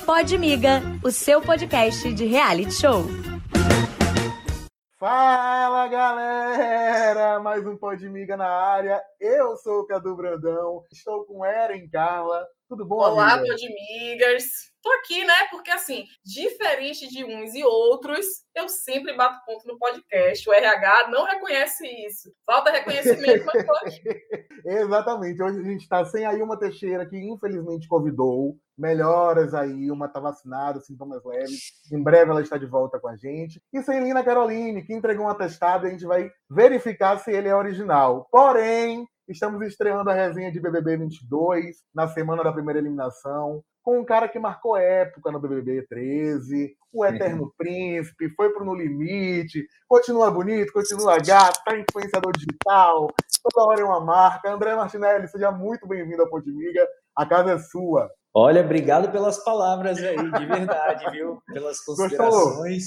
Pode Miga, o seu podcast de reality show. Fala galera, mais um Pode Miga na área. Eu sou o Cadu Brandão, estou com Eren Carla. Tudo bom, Olá, amiga? Podmigas. Tô aqui, né? Porque, assim, diferente de uns e outros, eu sempre bato ponto no podcast. O RH não reconhece isso. Falta reconhecimento, mas tô aqui. Exatamente. Hoje a gente está sem aí uma Teixeira que infelizmente convidou. Melhoras aí, uma está vacinada, sintomas leves. Em breve ela está de volta com a gente. E sem Lina Caroline, que entregou um atestado e a gente vai verificar se ele é original. Porém, estamos estreando a resenha de BBB 22 na semana da primeira eliminação com um cara que marcou época no BBB 13, o Eterno Príncipe, foi pro No Limite, continua bonito, continua gato, tá influenciador digital, toda hora é uma marca. André Martinelli, seja muito bem-vindo ao Podmiga, a casa é sua. Olha, obrigado pelas palavras aí, de verdade, viu? Pelas considerações.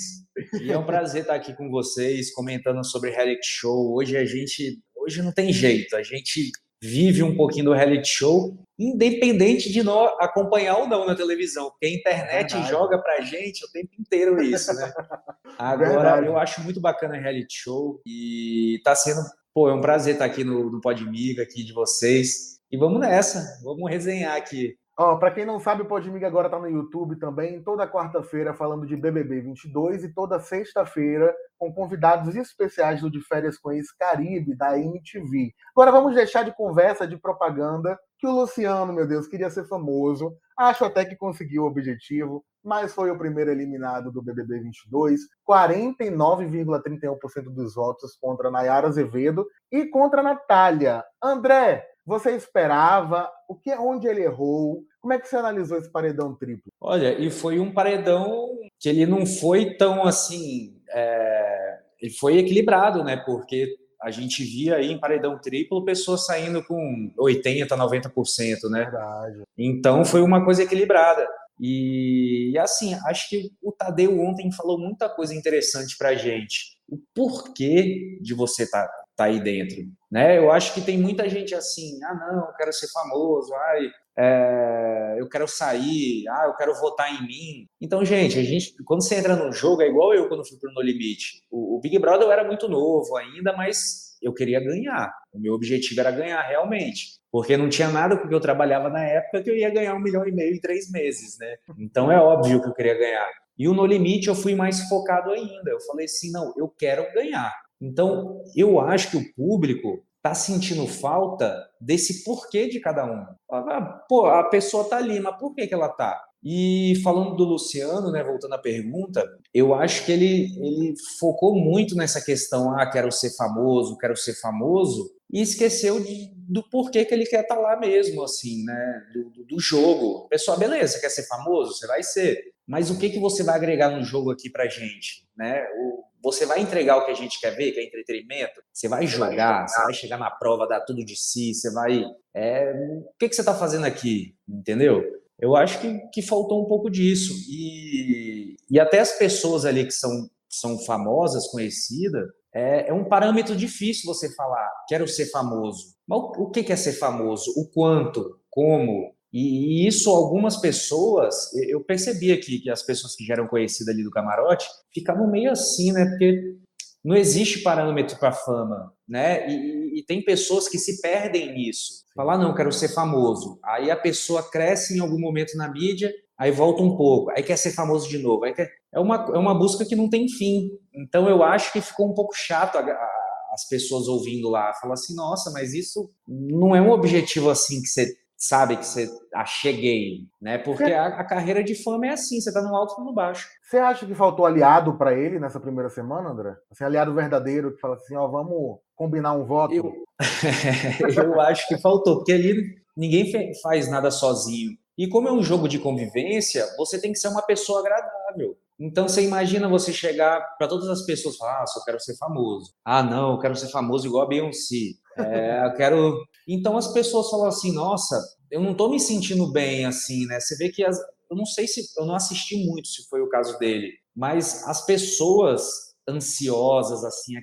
E é um prazer estar aqui com vocês, comentando sobre reality show. Hoje a gente, hoje não tem jeito, a gente vive um pouquinho do reality show, independente de nós acompanhar ou não na televisão, porque a internet Verdade. joga pra gente o tempo inteiro isso, né? Agora, Verdade. eu acho muito bacana reality show e tá sendo, pô, é um prazer estar aqui no, no Podmiga, aqui de vocês. E vamos nessa, vamos resenhar aqui. Ó, para quem não sabe, o Podmiga agora tá no YouTube também, toda quarta-feira falando de BBB 22 e toda sexta-feira com convidados especiais do De Férias com Ex Caribe, da MTV. Agora vamos deixar de conversa, de propaganda, que o Luciano, meu Deus, queria ser famoso. Acho até que conseguiu o objetivo, mas foi o primeiro eliminado do BBB 22, 49,31% dos votos contra Nayara Azevedo e contra Natália. André, você esperava? O que, onde ele errou? Como é que você analisou esse paredão triplo? Olha, e foi um paredão que ele não foi tão assim. É... Ele foi equilibrado, né? Porque a gente via aí em paredão triplo pessoas saindo com 80%, 90%, né? Verdade. Então foi uma coisa equilibrada. E, assim, acho que o Tadeu ontem falou muita coisa interessante pra gente. O porquê de você estar tá tá aí dentro, né? Eu acho que tem muita gente assim, ah não, eu quero ser famoso, ai, é, eu quero sair, ah, eu quero votar em mim. Então, gente, a gente, quando você entra no jogo, é igual eu quando fui pro No Limite. O, o Big Brother eu era muito novo ainda, mas eu queria ganhar. O meu objetivo era ganhar realmente. Porque não tinha nada com que eu trabalhava na época que eu ia ganhar um milhão e meio em três meses, né? Então é óbvio que eu queria ganhar. E o No Limite eu fui mais focado ainda. Eu falei assim, não, eu quero ganhar. Então, eu acho que o público está sentindo falta desse porquê de cada um. Ah, pô, a pessoa está ali, mas por que, que ela está? E falando do Luciano, né, voltando à pergunta, eu acho que ele, ele focou muito nessa questão, ah, quero ser famoso, quero ser famoso, e esqueceu de, do porquê que ele quer estar tá lá mesmo, assim, né, do, do jogo. Pessoal, beleza, quer ser famoso? Você vai ser. Mas o que, que você vai agregar no jogo aqui pra gente, né? O, você vai entregar o que a gente quer ver, que é entretenimento? Você vai jogar, você vai chegar na prova, dar tudo de si, você vai. É, o que, que você está fazendo aqui? Entendeu? Eu acho que, que faltou um pouco disso. E, e até as pessoas ali que são, são famosas, conhecidas, é, é um parâmetro difícil você falar, quero ser famoso. Mas o, o que, que é ser famoso? O quanto? Como? E, isso, algumas pessoas, eu percebi aqui que as pessoas que já eram conhecidas ali do camarote ficavam meio assim, né? Porque não existe parâmetro para fama, né? E, e, tem pessoas que se perdem nisso. Falar, não, quero ser famoso. Aí a pessoa cresce em algum momento na mídia, aí volta um pouco, aí quer ser famoso de novo. Quer... é, uma, é uma busca que não tem fim. Então eu acho que ficou um pouco chato a, a, as pessoas ouvindo lá. Falar assim, nossa, mas isso não é um objetivo assim que você sabe que você acheguei, né? Porque a, a, carreira de fama é assim, você tá no alto e no baixo. Você acha que faltou aliado para ele nessa primeira semana, André? Assim, aliado verdadeiro que fala assim, ó, vamos combinar um voto? Eu, eu acho que faltou, porque ali ninguém faz nada sozinho. E como é um jogo de convivência, você tem que ser uma pessoa agradável. Então você imagina você chegar para todas as pessoas e falar, ah, só quero ser famoso. Ah, não, eu quero ser famoso igual a Beyoncé. É, eu quero. Então as pessoas falam assim, nossa, eu não estou me sentindo bem assim, né? Você vê que as... eu não sei se eu não assisti muito se foi o caso dele, mas as pessoas ansiosas assim,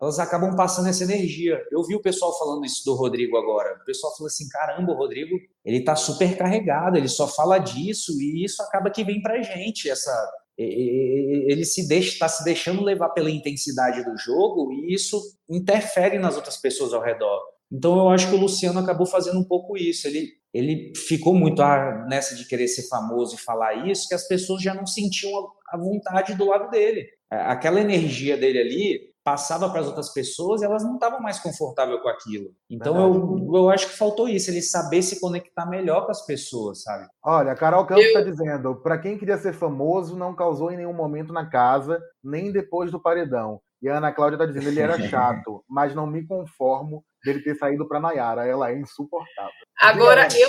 elas acabam passando essa energia. Eu vi o pessoal falando isso do Rodrigo agora. O pessoal falou assim: caramba, o Rodrigo, ele tá super carregado, ele só fala disso, e isso acaba que vem pra gente, essa. Ele se está se deixando levar pela intensidade do jogo e isso interfere nas outras pessoas ao redor. Então eu acho que o Luciano acabou fazendo um pouco isso. Ele, ele ficou muito ah, nessa de querer ser famoso e falar isso, que as pessoas já não sentiam a vontade do lado dele. Aquela energia dele ali passava para as outras pessoas e elas não estavam mais confortáveis com aquilo. Então eu, eu acho que faltou isso, ele saber se conectar melhor com as pessoas, sabe? Olha, a Carol Campos está eu... dizendo: para quem queria ser famoso, não causou em nenhum momento na casa, nem depois do paredão. E a Ana Cláudia está dizendo: ele era chato, mas não me conformo dele ter saído para Nayara. Ela é insuportável. Agora, eu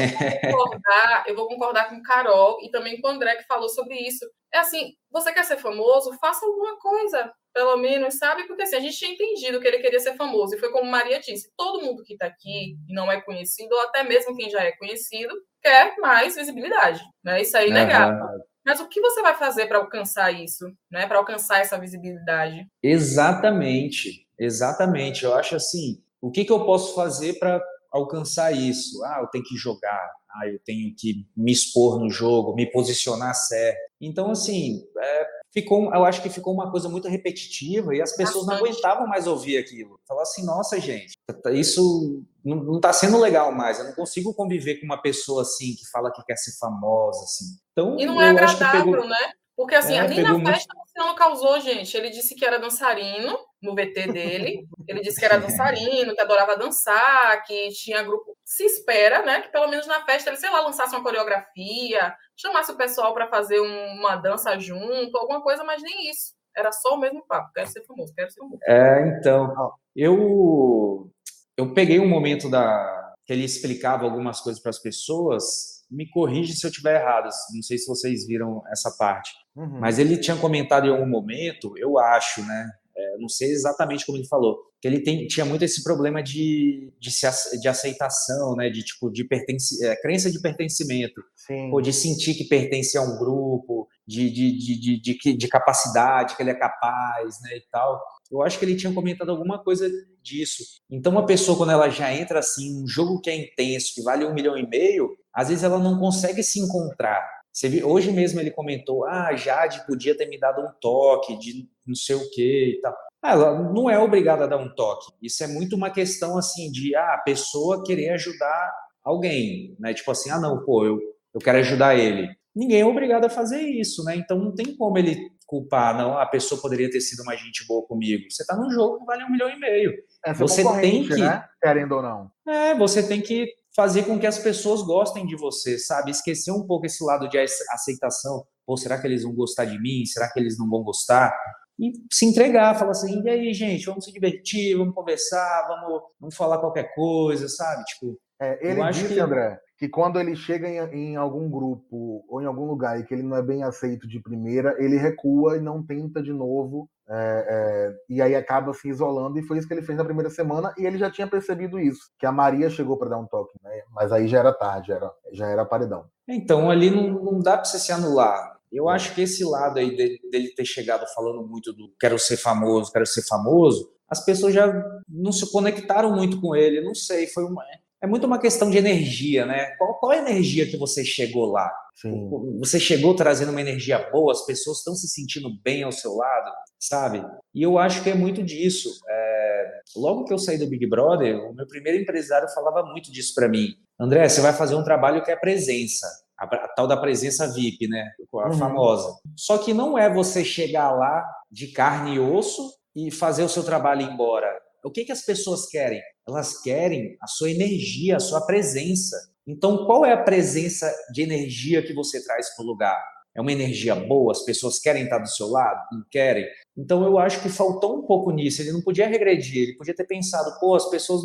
vou, concordar, eu vou concordar com Carol e também com o André que falou sobre isso. É assim, você quer ser famoso? Faça alguma coisa, pelo menos, sabe? Porque assim, a gente tinha entendido que ele queria ser famoso. E foi como Maria disse: todo mundo que está aqui e não é conhecido, ou até mesmo quem já é conhecido, quer mais visibilidade. Né? Isso aí é inegável. Uhum. Mas o que você vai fazer para alcançar isso, né? Para alcançar essa visibilidade? Exatamente, exatamente. Eu acho assim, o que, que eu posso fazer para alcançar isso? Ah, eu tenho que jogar, ah, eu tenho que me expor no jogo, me posicionar certo. Então, assim, é, ficou, eu acho que ficou uma coisa muito repetitiva e as pessoas não aguentavam mais ouvir aquilo. Falar assim, nossa, gente, isso não está sendo legal mais. Eu não consigo conviver com uma pessoa assim que fala que quer ser famosa, assim. Então, e não é agradável, pegou... né? Porque assim, é, nem na festa muito... o Luciano causou, gente. Ele disse que era dançarino no VT dele. Ele disse que era dançarino, que adorava dançar, que tinha grupo. Se espera, né? Que pelo menos na festa ele, sei lá, lançasse uma coreografia, chamasse o pessoal para fazer uma dança junto, alguma coisa, mas nem isso. Era só o mesmo papo. Quero ser famoso, quero ser famoso. É, então, eu eu peguei um momento da que ele explicava algumas coisas para as pessoas me corrige se eu estiver errado, não sei se vocês viram essa parte, uhum. mas ele tinha comentado em algum momento, eu acho, né? É, não sei exatamente como ele falou, que ele tem, tinha muito esse problema de, de, se, de aceitação, né? De tipo de pertence, é, crença de pertencimento, ou de sentir que pertence a um grupo, de, de, de, de, de, de capacidade, que ele é capaz, né? E tal. Eu acho que ele tinha comentado alguma coisa disso. Então, uma pessoa, quando ela já entra assim, um jogo que é intenso, que vale um milhão e meio, às vezes ela não consegue se encontrar. Viu, hoje mesmo ele comentou: ah, Jade podia ter me dado um toque de não sei o que e tal. Ah, ela não é obrigada a dar um toque. Isso é muito uma questão assim de ah, a pessoa querer ajudar alguém, né? Tipo assim, ah, não, pô, eu, eu quero ajudar ele. Ninguém é obrigado a fazer isso, né? Então não tem como ele culpar, não, a pessoa poderia ter sido uma gente boa comigo. Você está num jogo que vale um milhão e meio. Essa você tem que, né? querendo ou não. É, você tem que fazer com que as pessoas gostem de você, sabe? Esquecer um pouco esse lado de aceitação. Pô, será que eles vão gostar de mim? Será que eles não vão gostar? E se entregar, falar assim, e aí, gente, vamos se divertir, vamos conversar, vamos, vamos falar qualquer coisa, sabe? Tipo, é, ele disse, que... André, que quando ele chega em, em, algum grupo ou em algum lugar e que ele não é bem aceito de primeira, ele recua e não tenta de novo, é, é, e aí acaba se isolando, e foi isso que ele fez na primeira semana, e ele já tinha percebido isso, que a Maria chegou para dar um toque, né? mas aí já era tarde, era, já era paredão. Então, ali não, não dá para você se anular. Eu acho que esse lado aí dele, dele ter chegado falando muito do quero ser famoso, quero ser famoso, as pessoas já não se conectaram muito com ele, não sei, foi uma é muito uma questão de energia, né? Qual, qual a energia que você chegou lá? Sim. Você chegou trazendo uma energia boa, as pessoas estão se sentindo bem ao seu lado, sabe? E eu acho que é muito disso. É... Logo que eu saí do Big Brother, o meu primeiro empresário falava muito disso para mim. André, você vai fazer um trabalho que é presença, a, a tal da presença VIP, né? A uhum. famosa. Só que não é você chegar lá de carne e osso e fazer o seu trabalho embora. O que, que as pessoas querem? Elas querem a sua energia, a sua presença. Então, qual é a presença de energia que você traz para o lugar? É uma energia boa? As pessoas querem estar do seu lado? Não querem? Então, eu acho que faltou um pouco nisso. Ele não podia regredir, ele podia ter pensado: pô, as pessoas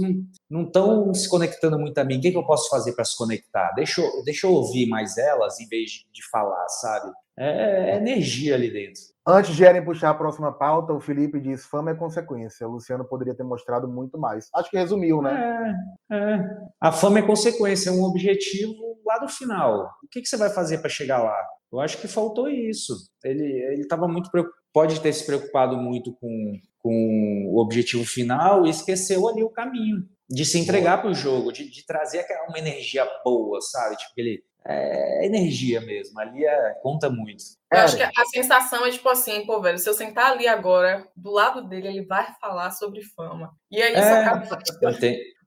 não estão se conectando muito a mim, o que, que eu posso fazer para se conectar? Deixa eu, deixa eu ouvir mais elas em vez de falar, sabe? É, é energia ali dentro. Antes de Eren puxar a próxima pauta, o Felipe diz: fama é consequência. O Luciano poderia ter mostrado muito mais. Acho que resumiu, né? É, é. A fama é consequência, é um objetivo lá do final. O que, que você vai fazer para chegar lá? Eu acho que faltou isso. Ele estava muito pode ter se preocupado muito com, com o objetivo final e esqueceu ali o caminho de se entregar para o jogo, de, de trazer uma energia boa, sabe? Tipo, ele é energia mesmo, ali é, conta muito. Eu acho que a sensação é tipo assim, pô, velho, se eu sentar ali agora, do lado dele, ele vai falar sobre fama. E aí isso é, acaba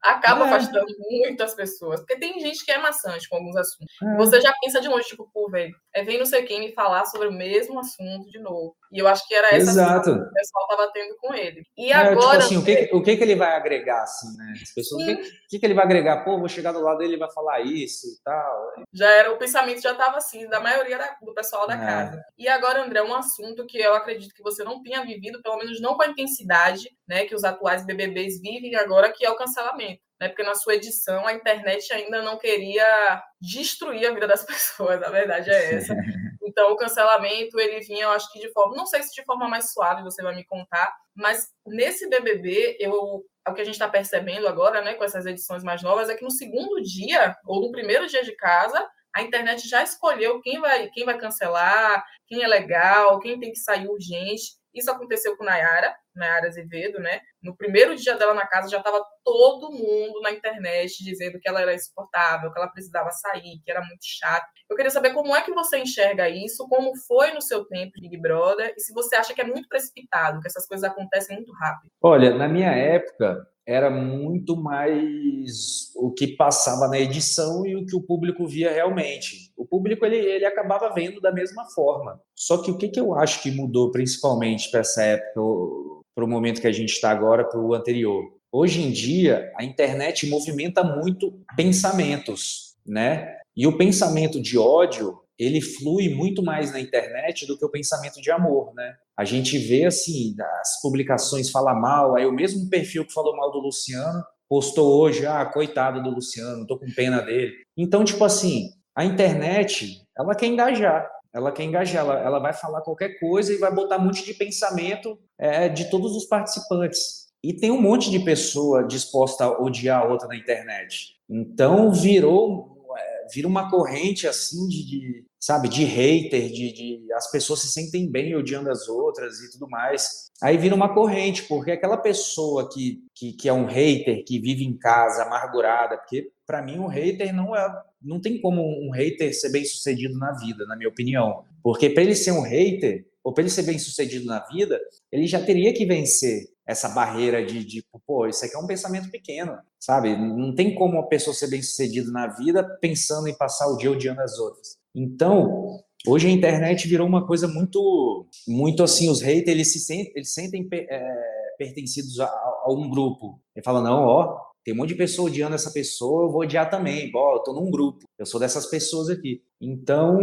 acaba é. afastando muitas pessoas. Porque tem gente que é maçante com alguns assuntos. É. Você já pensa de longe, tipo, pô, velho, é vem não sei quem me falar sobre o mesmo assunto de novo. E eu acho que era essa Exato. que o pessoal tava tendo com ele. E é, tipo agora. Tipo assim, o que, o que, que ele vai agregar, assim, né? As pessoas, o que, que, que ele vai agregar? Pô, vou chegar do lado dele e vai falar isso e tal. Já era, o pensamento já tava assim, da maioria da, do pessoal da é. casa. E agora, André, um assunto que eu acredito que você não tenha vivido, pelo menos não com a intensidade, né, que os atuais BBBs vivem agora, que é o cancelamento né? Porque na sua edição a internet ainda não queria destruir a vida das pessoas, a verdade é essa. Então o cancelamento ele vinha, eu acho que de forma, não sei se de forma mais suave, você vai me contar, mas nesse BBB eu o que a gente está percebendo agora, né, com essas edições mais novas, é que no segundo dia ou no primeiro dia de casa a internet já escolheu quem vai, quem vai cancelar, quem é legal, quem tem que sair urgente. Isso aconteceu com Nayara, Nayara Azevedo, né? No primeiro dia dela na casa já estava todo mundo na internet dizendo que ela era insuportável, que ela precisava sair, que era muito chato. Eu queria saber como é que você enxerga isso, como foi no seu tempo Big Brother, e se você acha que é muito precipitado, que essas coisas acontecem muito rápido. Olha, na minha época, era muito mais o que passava na edição e o que o público via realmente. O público ele, ele acabava vendo da mesma forma. Só que o que, que eu acho que mudou principalmente para essa época, para o momento que a gente está agora, para o anterior? Hoje em dia, a internet movimenta muito pensamentos, né? E o pensamento de ódio ele flui muito mais na internet do que o pensamento de amor, né? A gente vê assim, as publicações fala mal, aí o mesmo perfil que falou mal do Luciano postou hoje, ah, coitado do Luciano, tô com pena dele. Então, tipo assim, a internet, ela quer engajar, ela quer engajar, ela, ela vai falar qualquer coisa e vai botar um monte de pensamento é, de todos os participantes. E tem um monte de pessoa disposta a odiar a outra na internet. Então virou vira uma corrente assim de, de sabe, de hater, de, de, as pessoas se sentem bem odiando as outras e tudo mais. Aí vira uma corrente, porque aquela pessoa que, que, que é um hater, que vive em casa amargurada, porque para mim um hater não é, não tem como um hater ser bem sucedido na vida, na minha opinião. Porque para ele ser um hater, ou para ele ser bem sucedido na vida, ele já teria que vencer essa barreira de, de, pô, isso aqui é um pensamento pequeno, sabe? Não tem como uma pessoa ser bem sucedida na vida pensando em passar o dia odiando as outras. Então, hoje a internet virou uma coisa muito, muito assim, os haters, eles se sentem, eles sentem é, pertencidos a, a, um grupo. Ele fala, não, ó, tem um monte de pessoa odiando essa pessoa, eu vou odiar também. Ó, eu tô num grupo, eu sou dessas pessoas aqui. Então,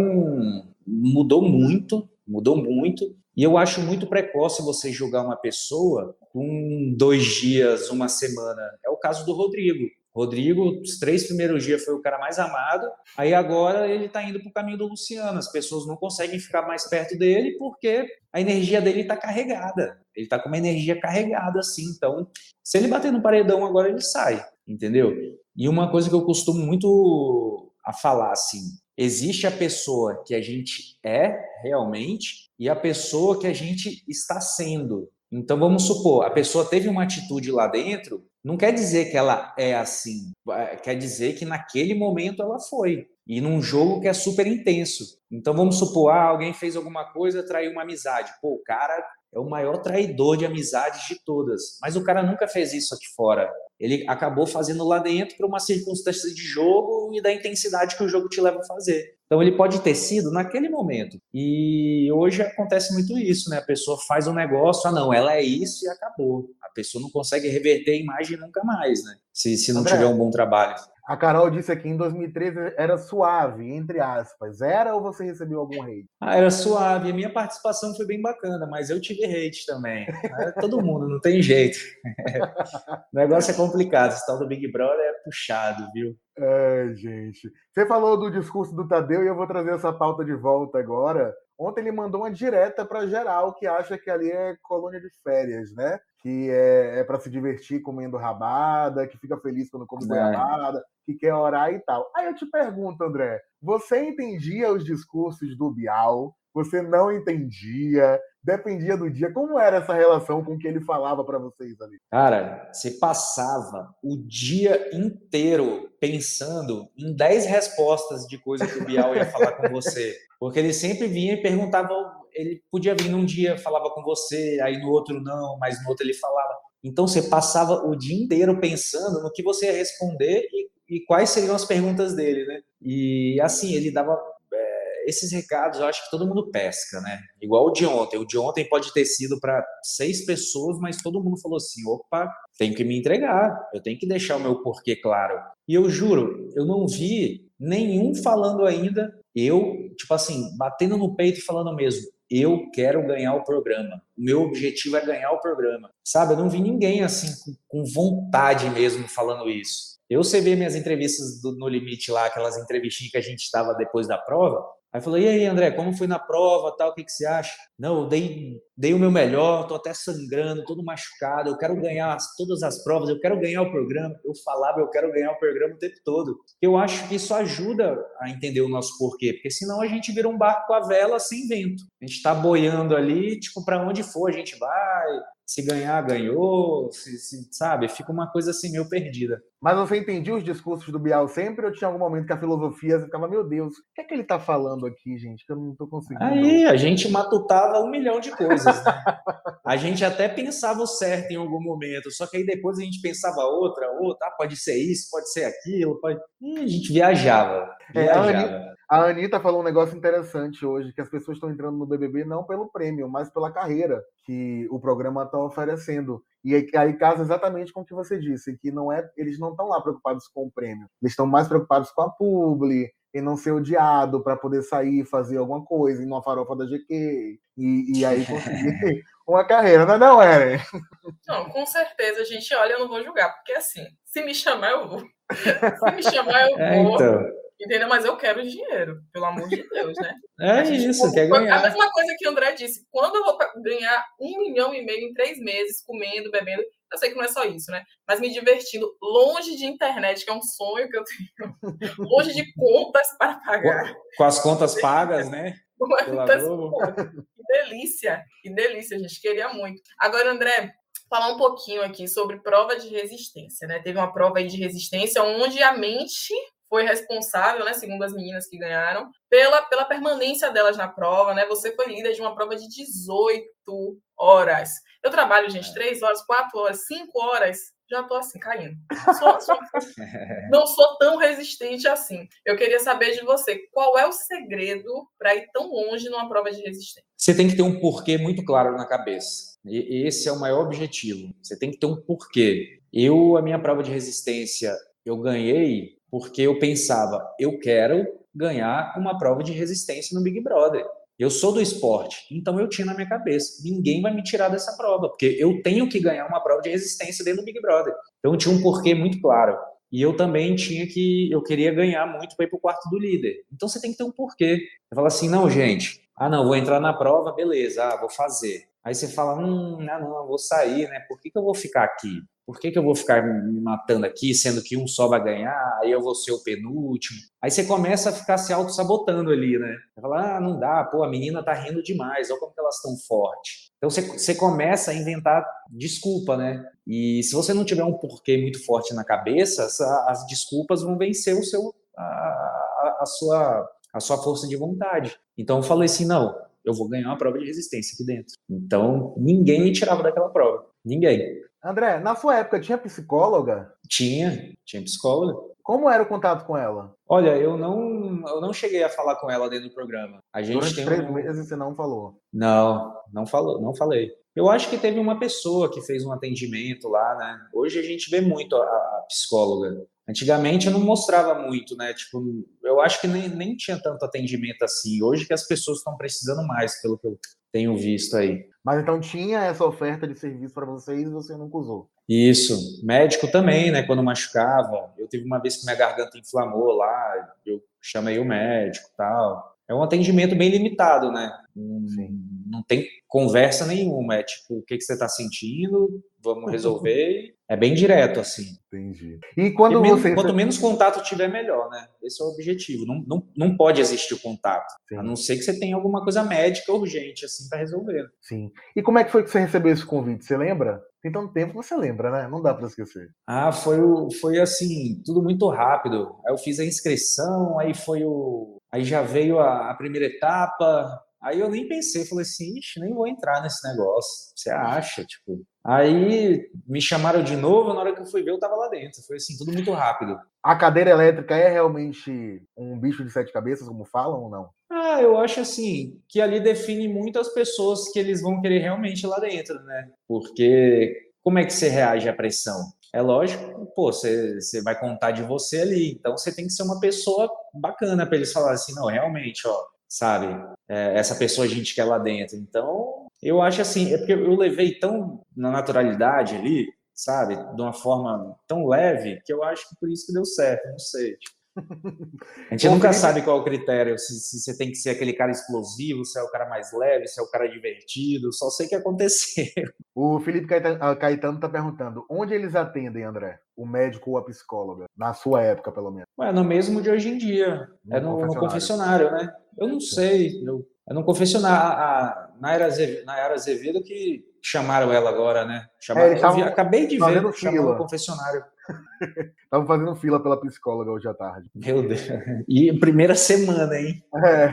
mudou muito, mudou muito. E eu acho muito precoce você julgar uma pessoa com dois dias, uma semana. É o caso do Rodrigo. Rodrigo, os três primeiros dias foi o cara mais amado, aí agora ele está indo para o caminho do Luciano. As pessoas não conseguem ficar mais perto dele porque a energia dele está carregada. Ele está com uma energia carregada assim. Então, se ele bater no paredão agora, ele sai, entendeu? E uma coisa que eu costumo muito a falar assim: existe a pessoa que a gente é realmente e a pessoa que a gente está sendo. Então vamos supor, a pessoa teve uma atitude lá dentro, não quer dizer que ela é assim, quer dizer que naquele momento ela foi. E num jogo que é super intenso. Então vamos supor, ah, alguém fez alguma coisa, traiu uma amizade. Pô, o cara é o maior traidor de amizades de todas. Mas o cara nunca fez isso aqui fora. Ele acabou fazendo lá dentro por uma circunstância de jogo e da intensidade que o jogo te leva a fazer. Então ele pode ter sido naquele momento. E hoje acontece muito isso, né? A pessoa faz um negócio, ah não, ela é isso e acabou. A pessoa não consegue reverter a imagem nunca mais, né? Se, se não André, tiver um bom trabalho. A Carol disse aqui em 2013 era suave, entre aspas. Era ou você recebeu algum hate? Ah, era suave. A minha participação foi bem bacana, mas eu tive hate também. É todo mundo, não tem jeito. o negócio é complicado. Esse tal do Big Brother é puxado, viu? É, gente. Você falou do discurso do Tadeu e eu vou trazer essa pauta de volta agora. Ontem ele mandou uma direta para geral que acha que ali é colônia de férias, né? que é, é para se divertir comendo rabada, que fica feliz quando come rabada, que quer orar e tal. Aí eu te pergunto, André, você entendia os discursos do Bial? Você não entendia? Dependia do dia. Como era essa relação com o que ele falava para vocês ali? Cara, você passava o dia inteiro pensando em 10 respostas de coisa que o Bial ia falar com você. Porque ele sempre vinha e perguntava, ele podia vir num dia, falava com você, aí no outro não, mas no outro ele falava. Então você passava o dia inteiro pensando no que você ia responder e, e quais seriam as perguntas dele, né? E assim, ele dava esses recados eu acho que todo mundo pesca, né? Igual o de ontem. O de ontem pode ter sido para seis pessoas, mas todo mundo falou assim: opa, tenho que me entregar, eu tenho que deixar o meu porquê claro. E eu juro, eu não vi nenhum falando ainda, eu, tipo assim, batendo no peito e falando mesmo. Eu quero ganhar o programa. O meu objetivo é ganhar o programa. Sabe, eu não vi ninguém assim com, com vontade mesmo falando isso. Eu sei ver minhas entrevistas do, no limite lá, aquelas entrevistinhas que a gente estava depois da prova. Aí falou: e aí, André, como foi na prova, tal, o que, que você acha? Não, eu dei, dei o meu melhor, tô até sangrando, todo machucado, eu quero ganhar todas as provas, eu quero ganhar o programa. Eu falava, eu quero ganhar o programa o tempo todo. Eu acho que isso ajuda a entender o nosso porquê, porque senão a gente vira um barco a vela sem vento. A gente está boiando ali, tipo, para onde for a gente vai, se ganhar, ganhou, se, se, sabe? Fica uma coisa assim meio perdida. Mas você entendia os discursos do Bial sempre ou tinha algum momento que a filosofia você ficava, meu Deus, o que é que ele tá falando aqui, gente? Que eu não tô conseguindo. Aí, a gente matutava um milhão de coisas. Né? a gente até pensava o certo em algum momento, só que aí depois a gente pensava outra, outra, ah, pode ser isso, pode ser aquilo, pode. E a gente viajava. viajava. É, a Anitta falou um negócio interessante hoje, que as pessoas estão entrando no BBB não pelo prêmio, mas pela carreira que o programa está oferecendo. E aí casa exatamente com o que você disse, que não é, eles não estão lá preocupados com o prêmio, eles estão mais preocupados com a publi, em não ser odiado para poder sair e fazer alguma coisa, em uma farofa da GQ, e, e aí conseguir uma carreira, não é não, Eren? Não, com certeza, a gente olha, eu não vou julgar, porque assim, se me chamar, eu vou. Se me chamar, eu é, vou. É, então. Entendeu? Mas eu quero dinheiro, pelo amor de Deus, né? É isso, quer ganhar. A mesma coisa que o André disse. Quando eu vou ganhar um milhão e meio em três meses, comendo, bebendo, eu sei que não é só isso, né? Mas me divertindo longe de internet, que é um sonho que eu tenho. longe de contas para pagar. Com as contas pagas, né? Quantas, que delícia, que delícia, gente queria muito. Agora, André, falar um pouquinho aqui sobre prova de resistência, né? Teve uma prova aí de resistência onde a mente foi responsável, né, segundo as meninas que ganharam, pela, pela permanência delas na prova, né? Você foi líder de uma prova de 18 horas. Eu trabalho, gente, 3 é. horas, 4 horas, 5 horas, já tô assim, caindo. Sou, sou, não sou tão resistente assim. Eu queria saber de você, qual é o segredo para ir tão longe numa prova de resistência? Você tem que ter um porquê muito claro na cabeça. E esse é o maior objetivo. Você tem que ter um porquê. Eu, a minha prova de resistência, eu ganhei porque eu pensava, eu quero ganhar uma prova de resistência no Big Brother. Eu sou do esporte, então eu tinha na minha cabeça, ninguém vai me tirar dessa prova, porque eu tenho que ganhar uma prova de resistência dentro do Big Brother. Então tinha um porquê muito claro. E eu também tinha que, eu queria ganhar muito para ir para o quarto do líder. Então você tem que ter um porquê. Você fala assim, não, gente, ah não, vou entrar na prova, beleza, ah, vou fazer. Aí você fala, hum, ah, não, vou sair, né? Por que, que eu vou ficar aqui? Por que, que eu vou ficar me matando aqui, sendo que um só vai ganhar, aí eu vou ser o penúltimo? Aí você começa a ficar se auto-sabotando ali, né? Você fala, ah, não dá, pô, a menina tá rindo demais, olha como que elas estão fortes. Então você, você começa a inventar desculpa, né? E se você não tiver um porquê muito forte na cabeça, as desculpas vão vencer o seu, a, a, a sua, a sua força de vontade. Então eu falei assim, não, eu vou ganhar uma prova de resistência aqui dentro. Então ninguém me tirava daquela prova. Ninguém. André, na sua época tinha psicóloga? Tinha, tinha psicóloga. Como era o contato com ela? Olha, eu não, eu não cheguei a falar com ela dentro do programa. A gente Durante tem três um... meses você não falou? Não, não falou, não falei. Eu acho que teve uma pessoa que fez um atendimento lá, né? Hoje a gente vê muito a, a psicóloga. Antigamente eu não mostrava muito, né? Tipo, eu acho que nem, nem tinha tanto atendimento assim. Hoje que as pessoas estão precisando mais, pelo que eu tenho visto aí. Mas então tinha essa oferta de serviço para vocês e você nunca usou? Isso. Médico também, né? Quando machucava. Eu tive uma vez que minha garganta inflamou lá, eu chamei o médico tal. É um atendimento bem limitado, né? Sim. Não tem conversa nenhuma, é tipo, o que, que você está sentindo, vamos resolver. é bem direto, assim. Entendi. E quando você. Quanto menos contato tiver, melhor, né? Esse é o objetivo. Não, não, não pode existir o contato. Sim. A não ser que você tenha alguma coisa médica urgente, assim, para resolver. Sim. E como é que foi que você recebeu esse convite? Você lembra? Tem tanto tempo que você lembra, né? Não dá para esquecer. Ah, foi, foi assim, tudo muito rápido. Aí eu fiz a inscrição, aí foi o. Aí já veio a, a primeira etapa, Aí eu nem pensei, falei assim, ixi, nem vou entrar nesse negócio. Você acha? Tipo. Aí me chamaram de novo, na hora que eu fui ver, eu tava lá dentro. Foi assim, tudo muito rápido. A cadeira elétrica é realmente um bicho de sete cabeças, como falam ou não? Ah, eu acho assim, que ali define muito as pessoas que eles vão querer realmente lá dentro, né? Porque como é que você reage à pressão? É lógico, pô, você, vai contar de você ali, então você tem que ser uma pessoa bacana para eles falarem assim, não, realmente, ó, sabe? É, essa pessoa a gente quer lá dentro. Então, eu acho assim, é porque eu levei tão na naturalidade ali, sabe? De uma forma tão leve, que eu acho que por isso que deu certo, não sei. A gente Bom, nunca Felipe... sabe qual é o critério, se, se, você tem que ser aquele cara explosivo, se é o cara mais leve, se é o cara divertido, só sei que aconteceu. O Felipe Caetano está perguntando, onde eles atendem, André? O médico ou a psicóloga? Na sua época, pelo menos. É no mesmo de hoje em dia. No é no confessionário. no confessionário, né? Eu não sei. Eu, é no confessionário. A, a Naira, Azevedo, Naira Azevedo que chamaram ela agora, né? Chamaram, é, vi, acabei de ver, chamaram no confessionário. Estavam fazendo fila pela psicóloga hoje à tarde. Meu Deus. E primeira semana, hein? É.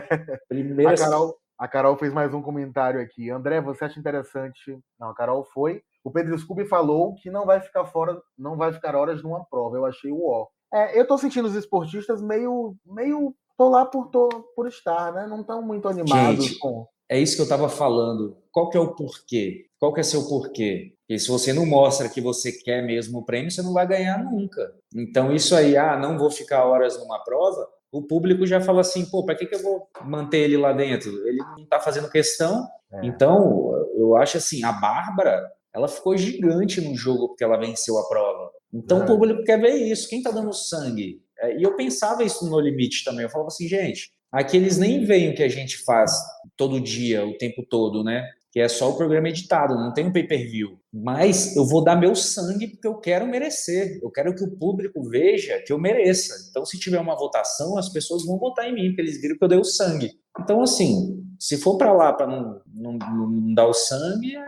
Primeira a Carol, a Carol fez mais um comentário aqui. André, você acha interessante? Não, a Carol foi. O Pedro Scooby falou que não vai ficar fora, não vai ficar horas numa prova. Eu achei o ó. É, eu tô sentindo os esportistas meio, meio, tô lá por, tô, por estar, né? Não estão muito animados Gente, com. É isso que eu estava falando. Qual que é o porquê? Qual que é seu porquê? E se você não mostra que você quer mesmo o prêmio, você não vai ganhar nunca. Então isso aí, ah, não vou ficar horas numa prova, o público já fala assim, pô, para que, que eu vou manter ele lá dentro? Ele não está fazendo questão. É. Então, eu acho assim, a Bárbara, ela ficou gigante no jogo porque ela venceu a prova. Então, é. o público quer ver isso. Quem está dando sangue? É, e eu pensava isso no limite também. Eu falava assim, gente, aqui eles nem veem o que a gente faz todo dia, o tempo todo, né? que é só o programa editado, não tem um pay-per-view. Mas eu vou dar meu sangue porque eu quero merecer. Eu quero que o público veja que eu mereça. Então, se tiver uma votação, as pessoas vão votar em mim, porque eles viram que eu dei o sangue. Então, assim, se for para lá para não, não, não, dar o sangue, é...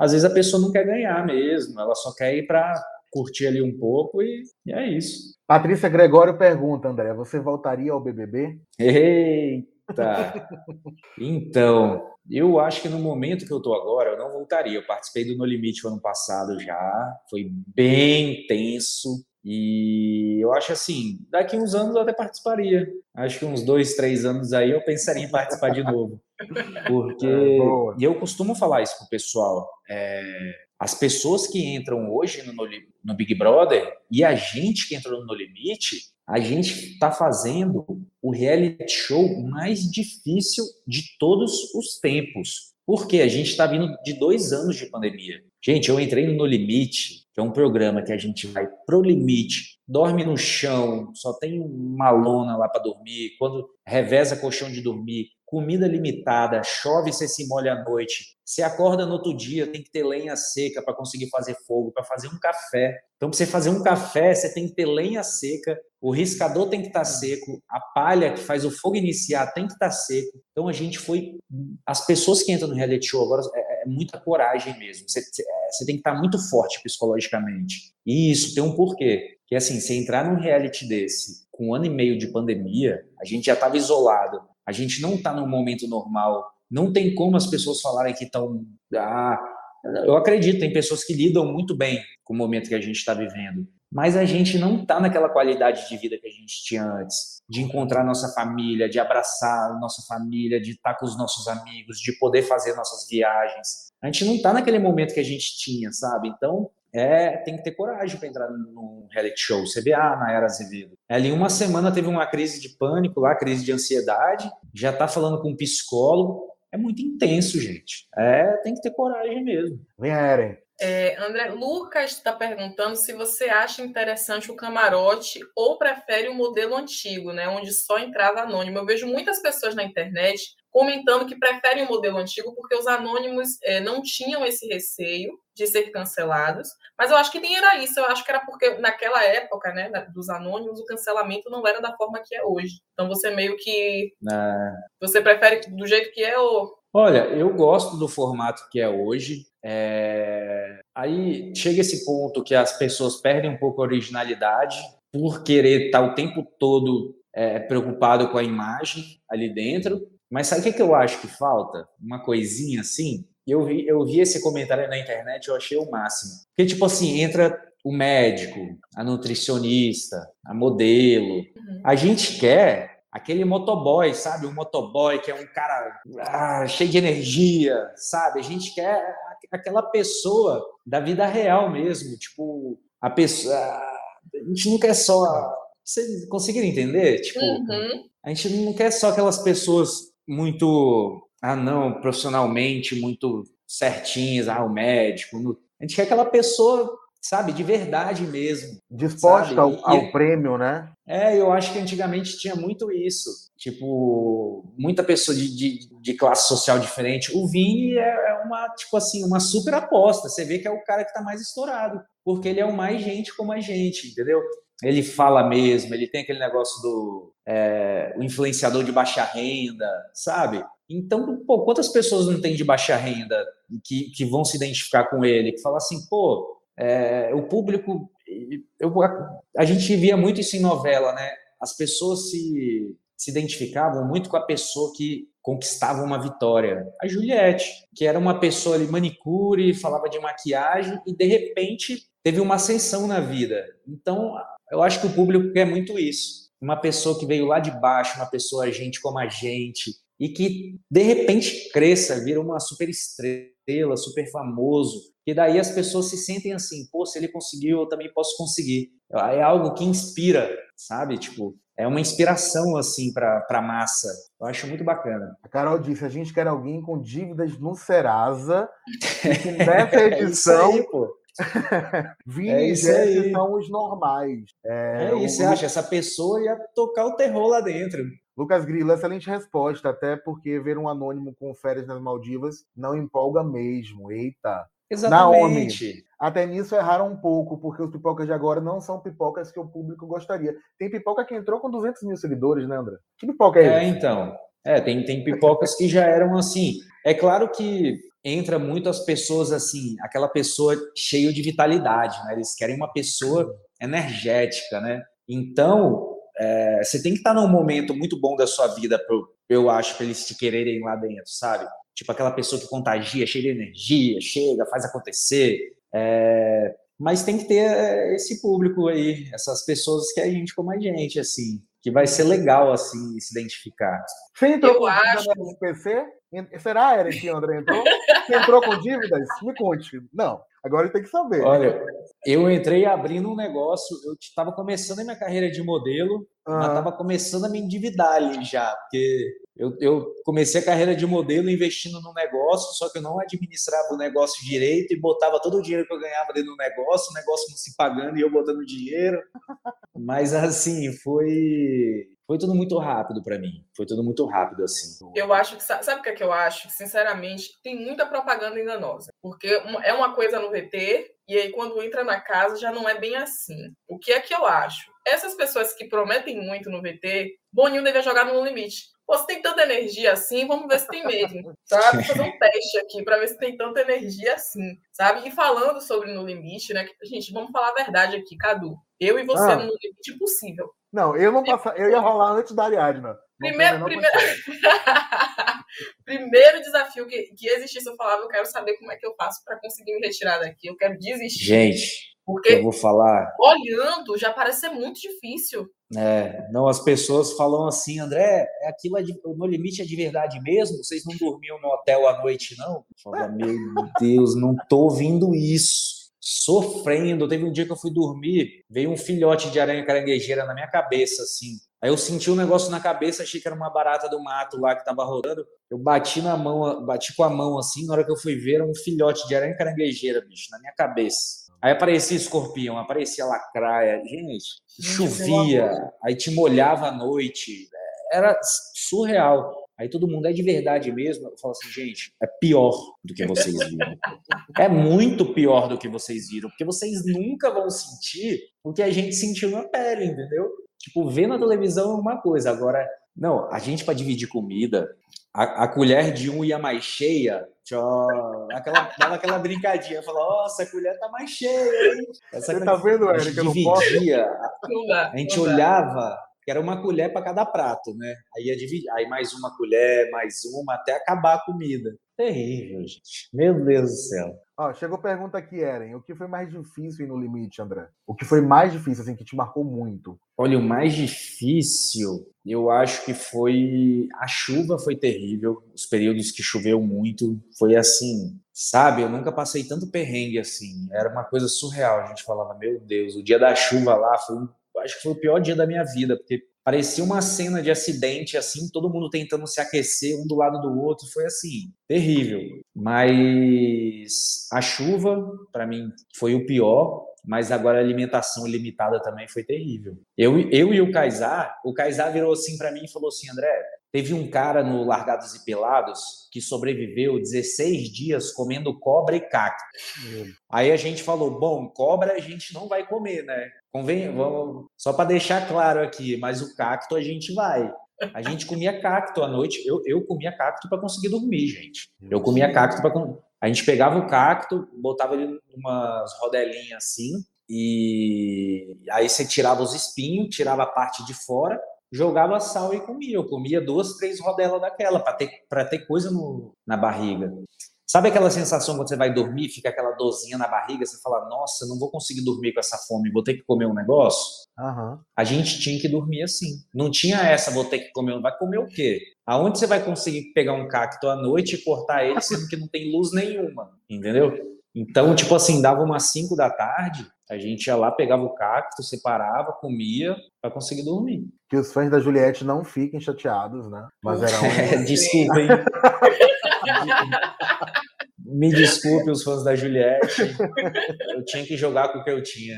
às vezes a pessoa não quer ganhar mesmo, ela só quer ir para curtir ali um pouco e, e é isso. Patrícia Gregório pergunta, André, você voltaria ao BBB? Eita! Então, eu acho que no momento que eu tô agora, eu não voltaria. Eu participei do No Limite o ano passado já, foi bem tenso. E eu acho assim, daqui uns anos eu até participaria. Acho que uns dois, três anos aí eu pensaria em participar de novo. Porque. É, e eu costumo falar isso pro pessoal. É, as pessoas que entram hoje no, no Big Brother e a gente que entrou no No Limite, a gente está fazendo o reality show mais difícil de todos os tempos. Porque a gente está vindo de dois anos de pandemia. Gente, eu entrei no No Limite, que é um programa que a gente vai pro limite, dorme no chão, só tem uma lona lá para dormir, quando reveza colchão de dormir, comida limitada, chove, você se molha à noite, você acorda no outro dia, tem que ter lenha seca para conseguir fazer fogo, para fazer um café. Então, para você fazer um café, você tem que ter lenha seca, o riscador tem que estar tá seco, a palha que faz o fogo iniciar tem que estar tá seco. Então, a gente foi. As pessoas que entram no reality show agora é, é muita coragem mesmo. Você, você tem que estar tá muito forte psicologicamente. E isso tem um porquê. Que assim, se entrar num reality desse, com um ano e meio de pandemia, a gente já estava isolado. A gente não está num momento normal. Não tem como as pessoas falarem que estão. Ah, eu acredito, tem pessoas que lidam muito bem com o momento que a gente está vivendo. Mas a gente não está naquela qualidade de vida que a gente tinha antes, de encontrar nossa família, de abraçar nossa família, de estar tá com os nossos amigos, de poder fazer nossas viagens. A gente não está naquele momento que a gente tinha, sabe? Então, é, tem que ter coragem para entrar num reality show. Você vê, ah, na Era Azevedo. Ali, uma semana teve uma crise de pânico lá, crise de ansiedade, já está falando com um psicólogo. É muito intenso, gente. É, tem que ter coragem mesmo. Vem, Eren. É, André, Lucas está perguntando se você acha interessante o camarote ou prefere o modelo antigo, né, onde só entrava anônimo. Eu vejo muitas pessoas na internet comentando que preferem o modelo antigo porque os anônimos é, não tinham esse receio de ser cancelados. Mas eu acho que nem era isso. Eu acho que era porque naquela época, né, dos anônimos, o cancelamento não era da forma que é hoje. Então você meio que é. você prefere do jeito que é ou Olha, eu gosto do formato que é hoje. É... Aí chega esse ponto que as pessoas perdem um pouco a originalidade por querer estar o tempo todo é, preocupado com a imagem ali dentro. Mas sabe o que, que eu acho que falta? Uma coisinha assim. Eu vi, eu vi esse comentário na internet, eu achei o máximo. Porque, tipo assim, entra o médico, a nutricionista, a modelo. Uhum. A gente quer aquele motoboy, sabe? Um motoboy que é um cara ah, cheio de energia, sabe? A gente quer aquela pessoa da vida real mesmo, tipo, a pessoa. A gente não quer só. Vocês conseguiram entender? Tipo, uhum. a gente não quer só aquelas pessoas muito. Ah, não, profissionalmente, muito certinhas, ah, o médico. No... A gente quer aquela pessoa sabe, de verdade mesmo. Disposta ao, ao, prêmio, né? É, eu acho que antigamente tinha muito isso. Tipo, muita pessoa de, de, de classe social diferente. O Vini é, é, uma, tipo assim, uma super aposta. Você vê que é o cara que tá mais estourado, porque ele é o mais gente como a gente, entendeu? Ele fala mesmo, ele tem aquele negócio do é, influenciador de baixa renda, sabe? Então, pô, quantas pessoas não tem de baixa renda que, que vão se identificar com ele, que fala assim, pô, é, o público, eu, a, a, gente via muito isso em novela, né? As pessoas se, se identificavam muito com a pessoa que conquistava uma vitória. A Juliette, que era uma pessoa de manicure, falava de maquiagem e de repente teve uma ascensão na vida. Então, eu acho que o público quer muito isso. Uma pessoa que veio lá de baixo, uma pessoa gente como a gente, e que de repente cresça, vira uma super estrela, super famoso, que daí as pessoas se sentem assim, pô, se ele conseguiu, eu também posso conseguir. É algo que inspira, sabe? Tipo, é uma inspiração assim para a massa. Eu acho muito bacana. A Carol disse: a gente quer alguém com dívidas no Serasa. E nessa edição, é aí, pô. Vini é aí. são os normais. É, é isso, o... você acha? Essa pessoa ia tocar o terror lá dentro. Lucas Grilo, excelente resposta, até porque ver um anônimo com férias nas Maldivas não empolga mesmo. Eita! Exatamente. Naomi, até nisso erraram um pouco, porque os pipocas de agora não são pipocas que o público gostaria. Tem pipoca que entrou com 200 mil seguidores, né, André? Que pipoca é, é então. É, tem, tem pipocas que já eram assim. É claro que entra muito as pessoas assim, aquela pessoa cheia de vitalidade, né? Eles querem uma pessoa energética, né? Então, é, você tem que estar num momento muito bom da sua vida, pro, eu acho, para eles te quererem lá dentro, sabe? Tipo aquela pessoa que contagia, cheia de energia, chega, faz acontecer. É, mas tem que ter é, esse público aí, essas pessoas que é gente como a gente, assim, que vai ser legal, assim, se identificar. Você entrou Eu com acho... no PC? Será, Eric, que André entrou? Você entrou com dívidas? Me conte. Não, agora ele tem que saber. Olha, eu entrei abrindo um negócio, eu estava começando a minha carreira de modelo, uhum. mas estava começando a me endividar ali já, porque eu, eu, comecei a carreira de modelo investindo no negócio, só que eu não administrava o negócio direito e botava todo o dinheiro que eu ganhava dentro do negócio, o negócio não se pagando e eu botando dinheiro. Mas assim, foi foi tudo muito rápido para mim. Foi tudo muito rápido assim. Eu acho que sabe o que é que eu acho? Sinceramente, tem muita propaganda enganosa, porque é uma coisa no VT e aí quando entra na casa já não é bem assim. O que é que eu acho? Essas pessoas que prometem muito no VT, Boninho devia jogar no limite. Pô, se tem tanta energia assim, vamos ver se tem mesmo, sabe? Fazer um teste aqui para ver se tem tanta energia assim, sabe? E falando sobre No Limite, né? Gente, vamos falar a verdade aqui, Cadu. Eu e você ah. no limite possível. Não, eu não passa, eu ia rolar antes da Ariadna. Primeiro, primeiro... primeiro desafio que, que existisse, eu falava, eu quero saber como é que eu faço para conseguir me retirar daqui. Eu quero desistir. Gente, porque eu vou falar. Olhando, já parece ser muito difícil. É, não, as pessoas falam assim, André, é aquilo é de, no limite é de verdade mesmo? Vocês não dormiam no hotel à noite, não? Eu falo, meu Deus, não tô ouvindo isso. Sofrendo. Teve um dia que eu fui dormir, veio um filhote de aranha caranguejeira na minha cabeça, assim. Aí eu senti um negócio na cabeça, achei que era uma barata do mato lá que tava rodando. Eu bati na mão, bati com a mão assim, na hora que eu fui ver, era um filhote de aranha caranguejeira, bicho, na minha cabeça. Aí aparecia escorpião, aparecia lacraia. Gente, chovia, aí te molhava à noite. Era surreal. Aí todo mundo é de verdade mesmo. Eu falo assim, gente, é pior do que vocês viram. É muito pior do que vocês viram, porque vocês nunca vão sentir o que a gente sentiu na pele, entendeu? Tipo, ver na televisão é uma coisa, agora, não, a gente para dividir comida, a, a, colher de um ia mais cheia, tchau, aquela, dava aquela brincadinha, falava, nossa, a colher tá mais cheia, hein? Essa Você tá vendo, Eric? Dividia, a, a gente olhava, que era uma colher para cada prato, né? Aí ia dividir, aí mais uma colher, mais uma, até acabar a comida. Terrível, gente. Meu Deus do céu. Ó, chegou pergunta aqui, Eren. O que foi mais difícil no limite, André? O que foi mais difícil, assim, que te marcou muito? Olha, o mais difícil, eu acho que foi. A chuva foi terrível. Os períodos que choveu muito. Foi assim, sabe? Eu nunca passei tanto perrengue assim. Era uma coisa surreal. A gente falava, meu Deus, o dia da chuva lá foi um acho que foi o pior dia da minha vida, porque parecia uma cena de acidente, assim, todo mundo tentando se aquecer um do lado do outro, foi assim, terrível. Mas a chuva, para mim, foi o pior, mas agora a alimentação ilimitada também foi terrível. Eu, eu e o Kaysar, o Kaysar virou assim para mim e falou assim, André, teve um cara no Largados e Pelados que sobreviveu 16 dias comendo cobra e cacto. Aí a gente falou, bom, cobra a gente não vai comer, né? Convém, vamos, só para deixar claro aqui, mas o cacto a gente vai. A gente comia cacto à noite. Eu, eu comia cacto para conseguir dormir, gente. Eu comia cacto para. A gente pegava o cacto, botava ele umas rodelinhas assim, e aí você tirava os espinhos, tirava a parte de fora, jogava sal e comia. Eu comia duas, três rodelas daquela para ter, ter coisa no, na barriga. Sabe aquela sensação quando você vai dormir, fica aquela dorzinha na barriga, você fala, nossa, não vou conseguir dormir com essa fome, vou ter que comer um negócio? Uhum. A gente tinha que dormir assim. Não tinha essa, vou ter que comer, vai comer o quê? Aonde você vai conseguir pegar um cacto à noite e cortar ele, sendo que não tem luz nenhuma, entendeu? Então, tipo assim, dava umas 5 da tarde, a gente ia lá, pegava o cacto, separava, comia para conseguir dormir. Que os fãs da Juliette não fiquem chateados, né? Mas era um... Desculpem. Me desculpe os fãs da Juliette. Eu tinha que jogar com o que eu tinha.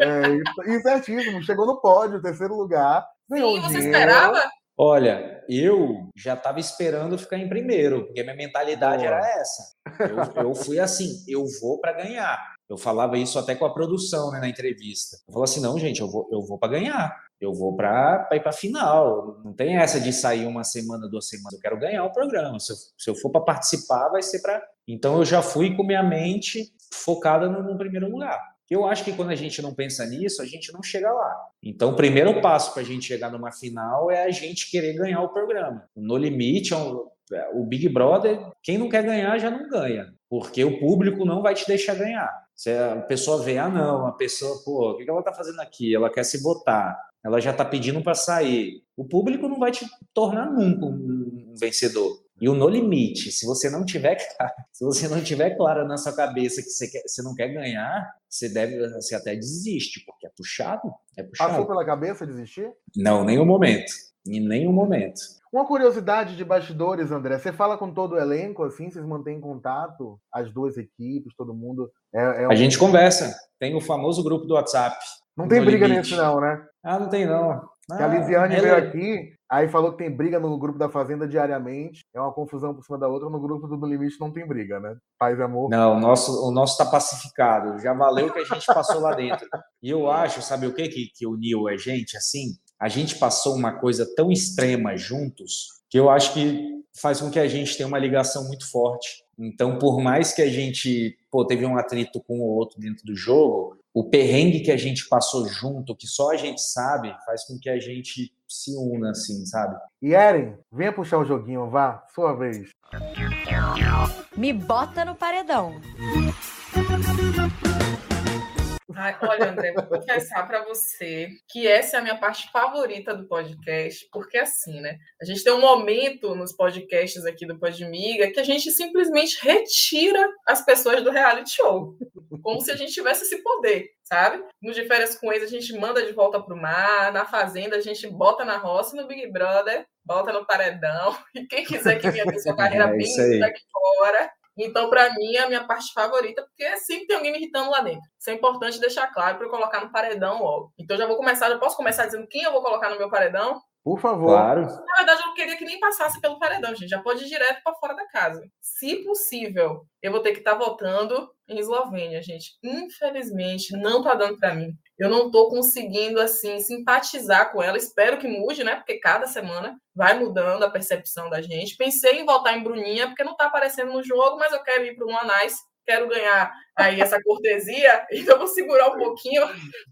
É, e certíssimo. Chegou no pódio, terceiro lugar. Sim, você dinheiro. esperava? Olha, eu já estava esperando ficar em primeiro, porque minha mentalidade era essa. Eu, eu fui assim, eu vou para ganhar. Eu falava isso até com a produção, né, na entrevista. Eu falava assim, não, gente, eu vou, eu vou para ganhar. Eu vou para ir para final. Não tem essa de sair uma semana, duas semanas. Eu quero ganhar o programa. Se eu, se eu for para participar, vai ser para. Então eu já fui com minha mente focada no, no primeiro lugar. Eu acho que quando a gente não pensa nisso, a gente não chega lá. Então, o primeiro passo para a gente chegar numa final é a gente querer ganhar o programa. No limite, é é, o Big Brother, quem não quer ganhar já não ganha, porque o público não vai te deixar ganhar. Se a pessoa vê, ah, não, a pessoa, pô, o que ela está fazendo aqui? Ela quer se votar, ela já está pedindo para sair. O público não vai te tornar nunca um vencedor. E o no limite, se você não tiver se você não tiver claro na sua cabeça que você, quer, você não quer ganhar, você deve, você até desiste, porque é puxado, é puxado. Passou pela cabeça desistir? Não, nenhum momento, em nenhum momento. Uma curiosidade de bastidores, André, você fala com todo o elenco, assim, vocês mantêm contato, as duas equipes, todo mundo? É, é um... A gente conversa, tem o famoso grupo do WhatsApp. Não tem briga limite. nesse não, né? Ah, não tem não. Ah, a Lisiane ela... veio aqui, aí falou que tem briga no grupo da Fazenda diariamente. É uma confusão por cima da outra. No grupo do No Limite não tem briga, né? Paz e amor. Não, o nosso, o nosso tá pacificado. Já valeu o que a gente passou lá dentro. E eu acho, sabe o que, que, que uniu a gente assim? A gente passou uma coisa tão extrema juntos que eu acho que faz com que a gente tenha uma ligação muito forte. Então, por mais que a gente pô, teve um atrito com o outro dentro do jogo, o perrengue que a gente passou junto, que só a gente sabe, faz com que a gente se una, assim, sabe? E Eren, venha puxar o joguinho, vá, sua vez. Me bota no paredão. Ai, olha, André, vou confessar para você que essa é a minha parte favorita do podcast, porque assim, né? A gente tem um momento nos podcasts aqui do Podmiga que a gente simplesmente retira as pessoas do reality show, como se a gente tivesse esse poder, sabe? No de férias com eles a gente manda de volta pro mar, na fazenda a gente bota na roça, no Big Brother bota no paredão e quem quiser que venha ter sua carreira é bem daqui fora então, para mim, é a minha parte favorita, porque sempre tem alguém me irritando lá dentro. Isso é importante deixar claro para eu colocar no paredão logo. Então, já vou começar, já posso começar dizendo quem eu vou colocar no meu paredão? Por favor. Claro. Na verdade, eu não queria que nem passasse pelo paredão, gente. Já pode ir direto para fora da casa. Se possível, eu vou ter que estar tá votando em Eslovênia, gente. Infelizmente, não tá dando para mim. Eu não tô conseguindo, assim, simpatizar com ela. Espero que mude, né? Porque cada semana vai mudando a percepção da gente. Pensei em votar em Bruninha, porque não tá aparecendo no jogo, mas eu quero ir para o Anais quero ganhar aí essa cortesia, então vou segurar um pouquinho,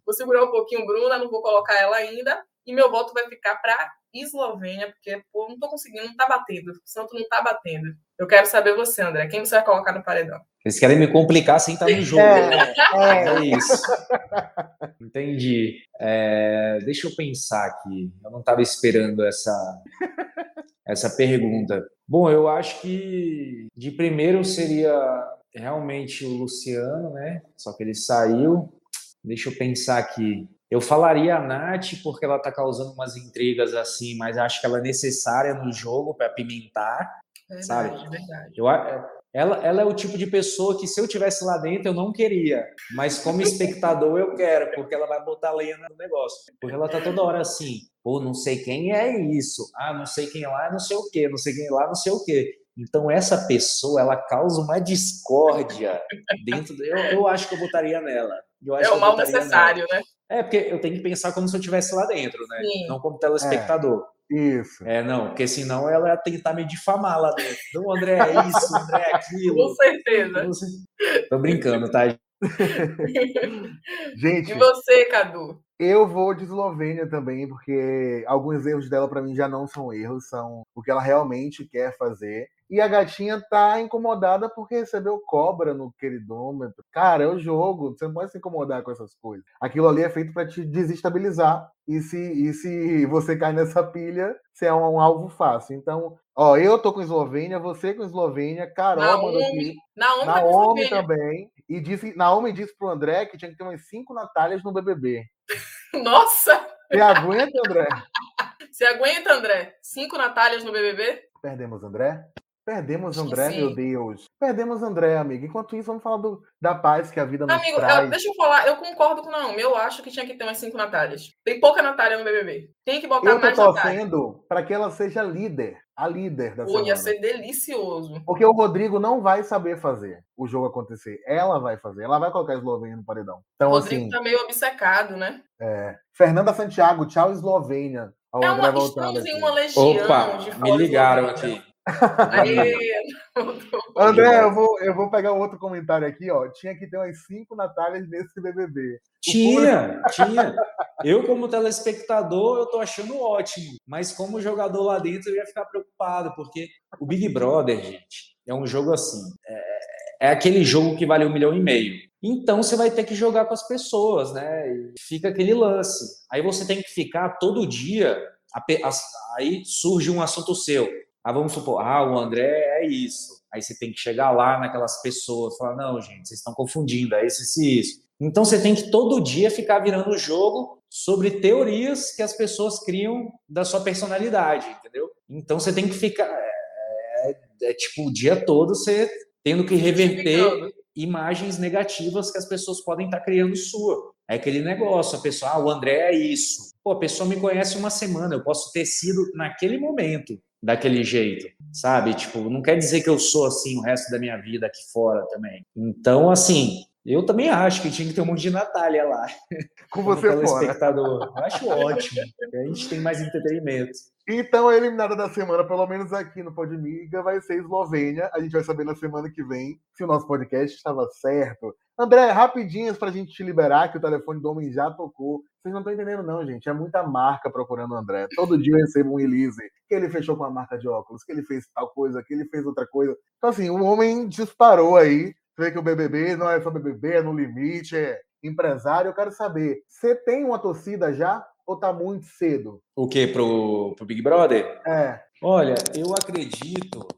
vou segurar um pouquinho Bruna, não vou colocar ela ainda, e meu voto vai ficar para Eslovênia, porque pô, não estou conseguindo, não está batendo. O Santo não está batendo. Eu quero saber você, André. Quem você vai colocar no paredão? Eles querem me complicar sem estar no jogo. É, é. é isso. Entendi. É, deixa eu pensar aqui. Eu não estava esperando essa, essa pergunta. Bom, eu acho que de primeiro seria realmente o Luciano, né? Só que ele saiu. Deixa eu pensar aqui. Eu falaria a Nath porque ela está causando umas intrigas assim, mas acho que ela é necessária no jogo para pimentar, verdade, sabe? Verdade. Eu, ela, ela é o tipo de pessoa que se eu tivesse lá dentro eu não queria, mas como espectador eu quero, porque ela vai botar lenha no negócio. Porque ela tá toda hora assim, pô, não sei quem é isso, ah, não sei quem é lá, não sei o quê, não sei quem é lá, não sei o quê. Então essa pessoa, ela causa uma discórdia dentro. Do... Eu, eu acho que eu botaria nela. é o mal necessário, nela. né? É, porque eu tenho que pensar como se eu estivesse lá dentro, né? Sim. Não como telespectador. É, isso. É, não, porque senão ela ia tentar me difamar lá dentro. Então, André é isso, André é aquilo. Com certeza. Tô brincando, tá? Gente. E você, Cadu? Eu vou de Eslovênia também, porque alguns erros dela para mim já não são erros, são o que ela realmente quer fazer. E a gatinha tá incomodada porque recebeu cobra no queridômetro. Cara, é o jogo, você não pode se incomodar com essas coisas. Aquilo ali é feito para te desestabilizar. E se, e se você cai nessa pilha, você é um, um alvo fácil. Então, ó, eu tô com Eslovênia, você com Eslovênia, Carol Naomi, aqui. Naomi, tá Naomi também. E disse, Naomi disse pro André que tinha que ter umas cinco Natálias no BBB. Nossa! Você aguenta, André? Você aguenta, André? Cinco Natálias no BBB? Perdemos, André? Perdemos André, meu Deus. Perdemos André, amigo. Enquanto isso, vamos falar do, da paz que a vida nos amigo, traz. Amigo, deixa eu falar. Eu concordo com não. Eu acho que tinha que ter umas cinco Natálias. Tem pouca Natália no BBB. Tem que botar eu mais Eu tô torcendo para que ela seja líder. A líder da Pô, ia ser delicioso. Porque o Rodrigo não vai saber fazer o jogo acontecer. Ela vai fazer. Ela vai colocar a Eslovênia no paredão. Então, o Rodrigo assim, tá meio obcecado, né? É. Fernanda Santiago, tchau, Eslovênia. é uma, estamos em uma legião Opa, de me ligaram aqui. André, eu vou, eu vou pegar outro comentário aqui, ó. Tinha que ter umas cinco Natálias nesse BBB. Tinha, tinha. Eu, como telespectador, eu tô achando ótimo. Mas como jogador lá dentro, eu ia ficar preocupado, porque o Big Brother, gente, é um jogo assim. É, é aquele jogo que vale um milhão e meio. Então você vai ter que jogar com as pessoas, né? E fica aquele lance. Aí você tem que ficar todo dia. Aí surge um assunto seu ah, vamos supor, ah, o André é isso. Aí você tem que chegar lá naquelas pessoas, falar, não, gente, vocês estão confundindo, é isso, isso, isso. Então você tem que todo dia ficar virando o jogo sobre teorias que as pessoas criam da sua personalidade, entendeu? Então você tem que ficar. É, é, é tipo o dia todo você tendo que reverter imagens negativas que as pessoas podem estar criando sua. É aquele negócio, a pessoa, ah, o André é isso. Pô, a pessoa me conhece uma semana, eu posso ter sido naquele momento daquele jeito, sabe? Tipo, não quer dizer que eu sou assim o resto da minha vida aqui fora também. Então, assim, eu também acho que tinha que ter um monte de Natália lá. Com você fora. espectador. Eu acho ótimo. a gente tem mais entretenimento. Então, a eliminada da semana, pelo menos aqui no Podmiga, vai ser Eslovênia. A gente vai saber na semana que vem se o nosso podcast estava certo. André, rapidinhas para a gente te liberar, que o telefone do homem já tocou. Vocês não estão entendendo, não, gente. É muita marca procurando o André. Todo dia eu recebo um release que ele fechou com a marca de óculos, que ele fez tal coisa, que ele fez outra coisa. Então, assim, o homem disparou aí. Vê que o BBB não é só BBB, é no limite, é, empresário, eu quero saber, você tem uma torcida já ou tá muito cedo? O quê? Pro, pro Big Brother? É. Olha, eu acredito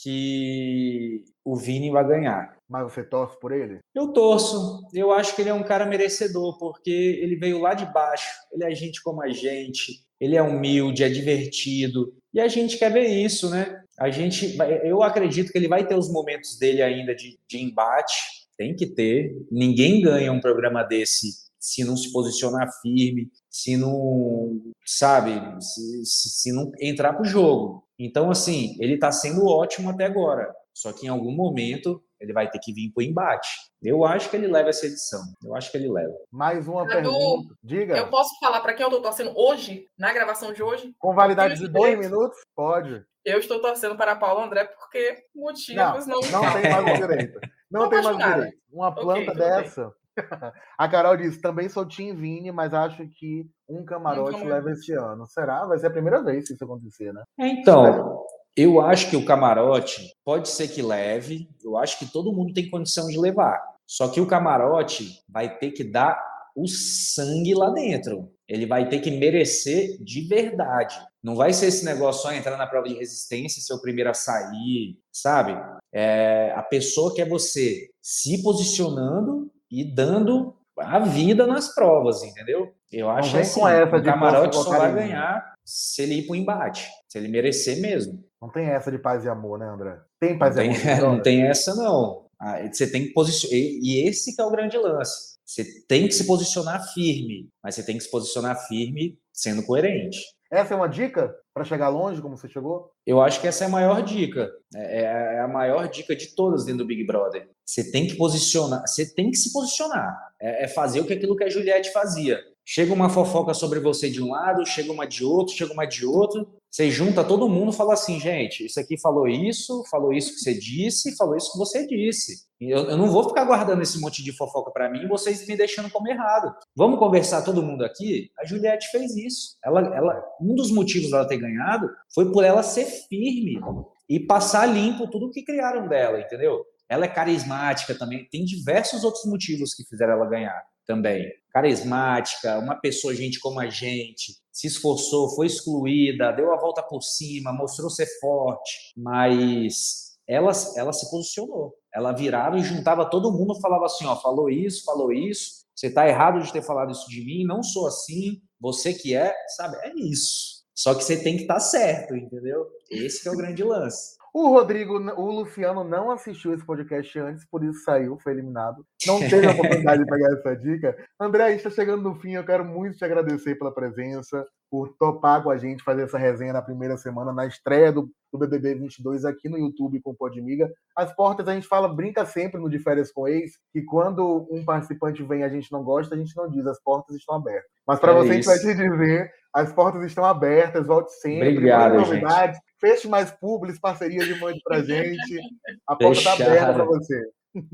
que o Vini vai ganhar. Mas você torce por ele? Eu torço. Eu acho que ele é um cara merecedor, porque ele veio lá de baixo. Ele é gente como a gente. Ele é humilde, é divertido. E a gente quer ver isso, né? A gente, eu acredito que ele vai ter os momentos dele ainda de, de embate. Tem que ter. Ninguém ganha um programa desse se não se posicionar firme, se não, sabe, se, se não entrar pro jogo. Então, assim, ele está sendo ótimo até agora. Só que em algum momento ele vai ter que vir para o embate. Eu acho que ele leva essa edição. Eu acho que ele leva. Mais uma pergunta. Diga. Eu posso falar para quem eu estou torcendo hoje, na gravação de hoje? Com validade de dois minutos? Pode. Eu estou torcendo para Paulo André porque motivos não. Não, não tem mais o direito. Não, não tem mais o direito. Uma planta okay, dessa. A Carol disse: também sou Tim Vini, mas acho que um camarote leva esse ano. Será? Vai ser a primeira vez que isso acontecer, né? Então, eu acho que o camarote pode ser que leve, eu acho que todo mundo tem condição de levar. Só que o camarote vai ter que dar o sangue lá dentro. Ele vai ter que merecer de verdade. Não vai ser esse negócio só entrar na prova de resistência, ser o primeiro a sair, sabe? É, a pessoa que é você se posicionando e dando a vida nas provas, entendeu? Eu acho que assim, o camarote só vai ganhar se ele ir para o embate, se ele merecer mesmo. Não tem essa de paz e amor, né, André? Tem paz não e tem, amor. Não tem essa, não. Ah, você tem que posicionar. E esse que é o grande lance. Você tem que se posicionar firme, mas você tem que se posicionar firme sendo coerente. Essa é uma dica para chegar longe, como você chegou? Eu acho que essa é a maior dica. É, é, é a maior dica de todas dentro do Big Brother. Você tem que posicionar, você tem que se posicionar. É, é fazer o que aquilo que a Juliette fazia. Chega uma fofoca sobre você de um lado, chega uma de outro, chega uma de outro. Você junta todo mundo e fala assim, gente, isso aqui falou isso, falou isso que você disse, falou isso que você disse. Eu, eu não vou ficar guardando esse monte de fofoca para mim vocês me deixando como errado. Vamos conversar todo mundo aqui? A Juliette fez isso. Ela, ela, um dos motivos dela ter ganhado foi por ela ser firme e passar limpo tudo que criaram dela, entendeu? Ela é carismática também. Tem diversos outros motivos que fizeram ela ganhar também. Carismática, uma pessoa, gente como a gente, se esforçou, foi excluída, deu a volta por cima, mostrou ser forte, mas ela, ela se posicionou. Ela virava e juntava todo mundo, falava assim, ó, falou isso, falou isso, você está errado de ter falado isso de mim, não sou assim, você que é, sabe? É isso. Só que você tem que estar tá certo, entendeu? Esse é o grande lance. O Rodrigo, o Luciano não assistiu esse podcast antes, por isso saiu, foi eliminado. Não teve a oportunidade de pegar essa dica. André, está chegando no fim. Eu quero muito te agradecer pela presença, por topar com a gente fazer essa resenha na primeira semana, na estreia do, do BBB 22 aqui no YouTube com o Podmiga. As portas a gente fala, brinca sempre no De Férias com Ex, que quando um participante vem e a gente não gosta, a gente não diz, as portas estão abertas. Mas para é você, isso. a gente vai te dizer, as portas estão abertas, volte sempre. Obrigado, novidades. Gente. Feche mais públicos, parcerias e mande pra gente. A porta está aberta para você.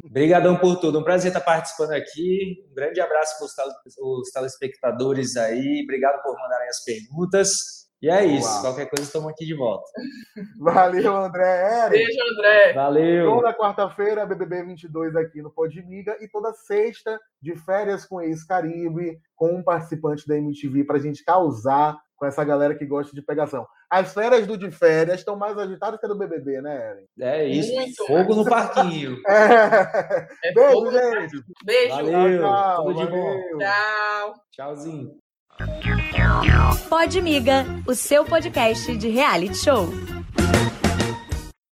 Obrigadão por tudo. Um prazer estar participando aqui. Um grande abraço para os telespectadores aí. Obrigado por mandarem as perguntas. E é isso. Uau. Qualquer coisa, estamos aqui de volta. Valeu, André. Eric. Beijo, André. Valeu. Toda quarta-feira, BBB 22 aqui no Podmiga. E toda sexta, de férias com ex-Caribe, com um participante da MTV, para a gente causar com essa galera que gosta de pegação. As férias do de férias estão mais agitadas que a do BBB, né, Eren? É isso. Muito fogo no parquinho. É. É Beijo, gente. Beijo. Valeu. Tchau. Tudo de bom. Tchau. Tchauzinho. Pode Miga, o seu podcast de reality show.